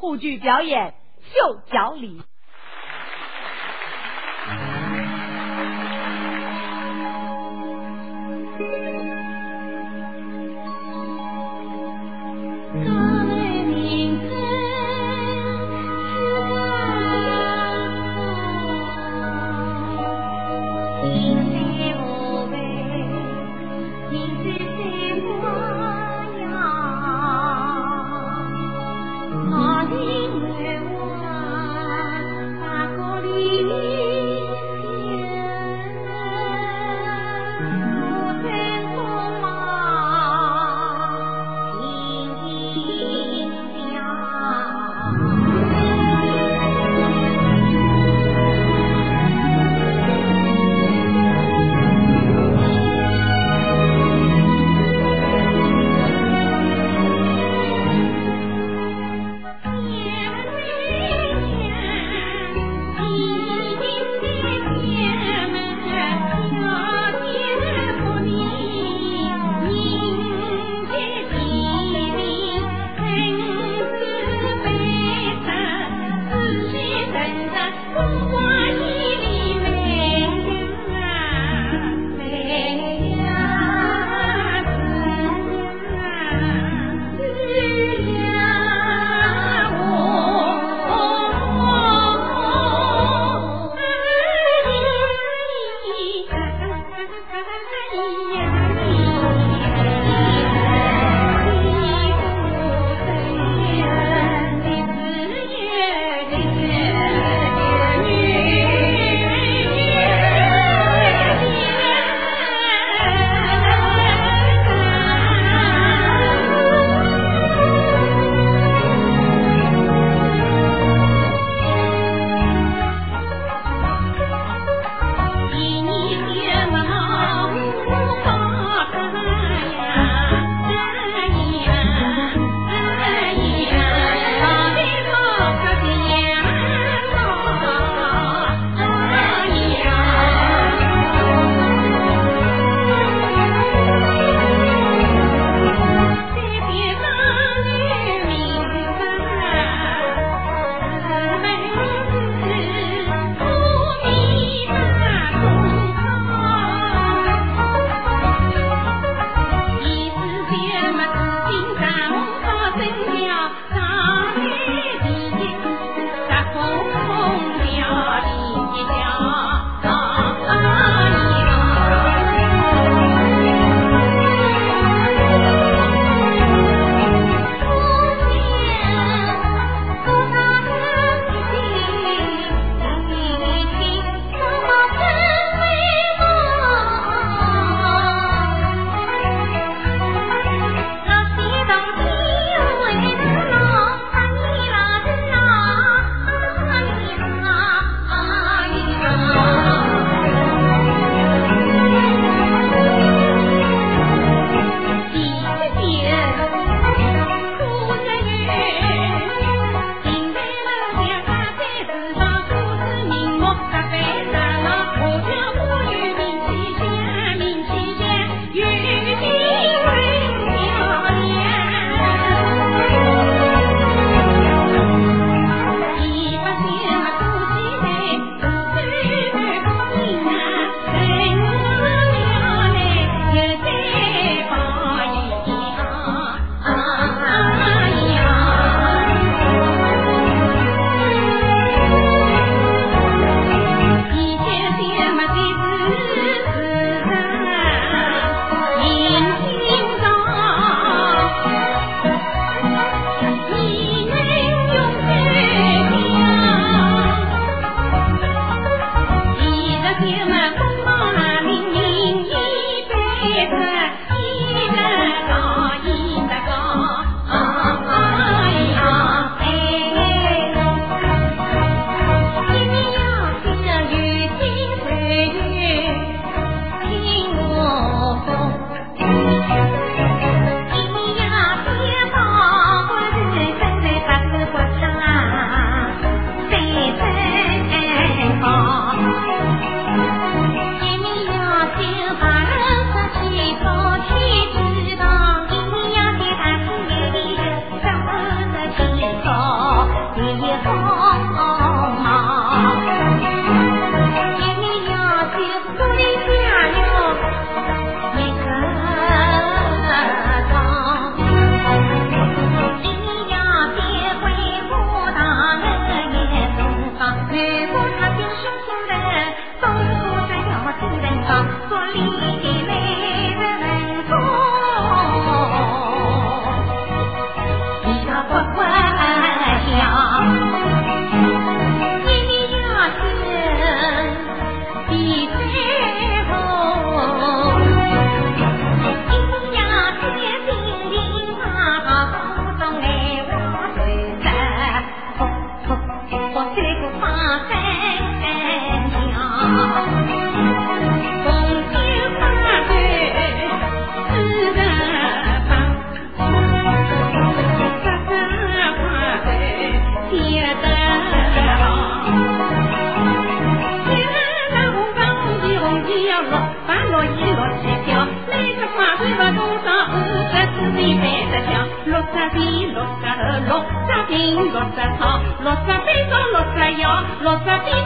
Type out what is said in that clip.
沪剧表演《绣脚里》。平，六十长，六十三，六十幺，六十边